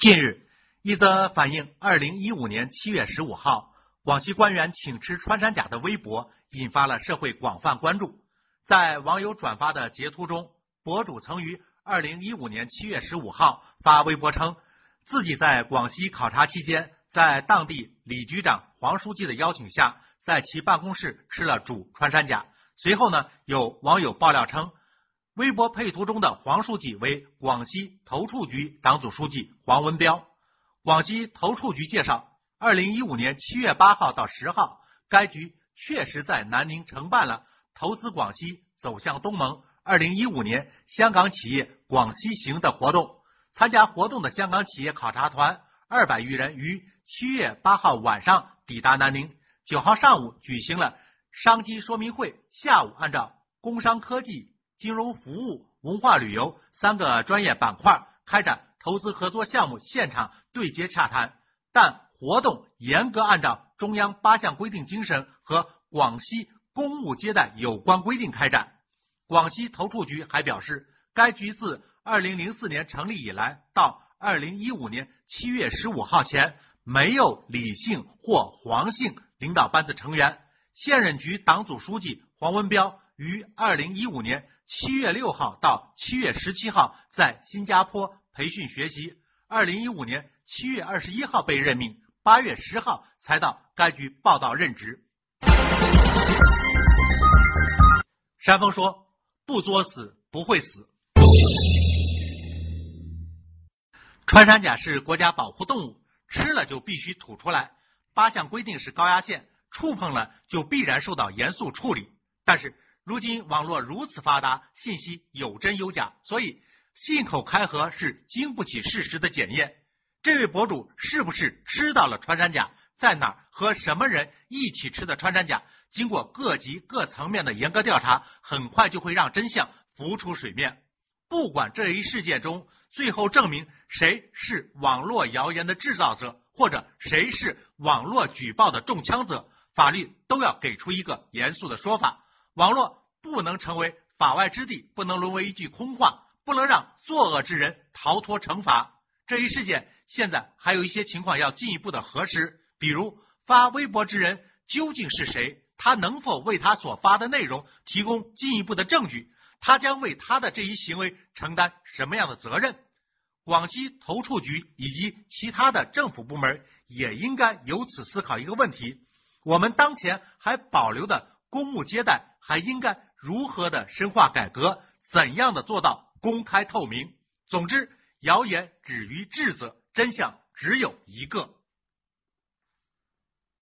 近日，一则反映二零一五年七月十五号广西官员请吃穿山甲的微博，引发了社会广泛关注。在网友转发的截图中，博主曾于二零一五年七月十五号发微博称，自己在广西考察期间，在当地李局长、黄书记的邀请下，在其办公室吃了煮穿山甲。随后呢，有网友爆料称。微博配图中的黄书记为广西投畜局党组书记黄文彪。广西投畜局介绍，二零一五年七月八号到十号，该局确实在南宁承办了“投资广西，走向东盟”二零一五年香港企业广西行的活动。参加活动的香港企业考察团二百余人于七月八号晚上抵达南宁，九号上午举行了商机说明会，下午按照工商科技。金融服务、文化旅游三个专业板块开展投资合作项目现场对接洽谈，但活动严格按照中央八项规定精神和广西公务接待有关规定开展。广西投畜局还表示，该局自二零零四年成立以来到二零一五年七月十五号前，没有李姓或黄姓领导班子成员。现任局党组书记黄文彪于二零一五年。七月六号到七月十七号在新加坡培训学习，二零一五年七月二十一号被任命，八月十号才到该局报道任职。山峰说：“不作死不会死。”穿山甲是国家保护动物，吃了就必须吐出来，八项规定是高压线，触碰了就必然受到严肃处理。但是。如今网络如此发达，信息有真有假，所以信口开河是经不起事实的检验。这位博主是不是吃到了穿山甲？在哪儿和什么人一起吃的穿山甲？经过各级各层面的严格调查，很快就会让真相浮出水面。不管这一事件中最后证明谁是网络谣言的制造者，或者谁是网络举报的中枪者，法律都要给出一个严肃的说法。网络。不能成为法外之地，不能沦为一句空话，不能让作恶之人逃脱惩罚。这一事件现在还有一些情况要进一步的核实，比如发微博之人究竟是谁，他能否为他所发的内容提供进一步的证据，他将为他的这一行为承担什么样的责任？广西投畜局以及其他的政府部门也应该由此思考一个问题：我们当前还保留的公务接待还应该。如何的深化改革？怎样的做到公开透明？总之，谣言止于智者，真相只有一个。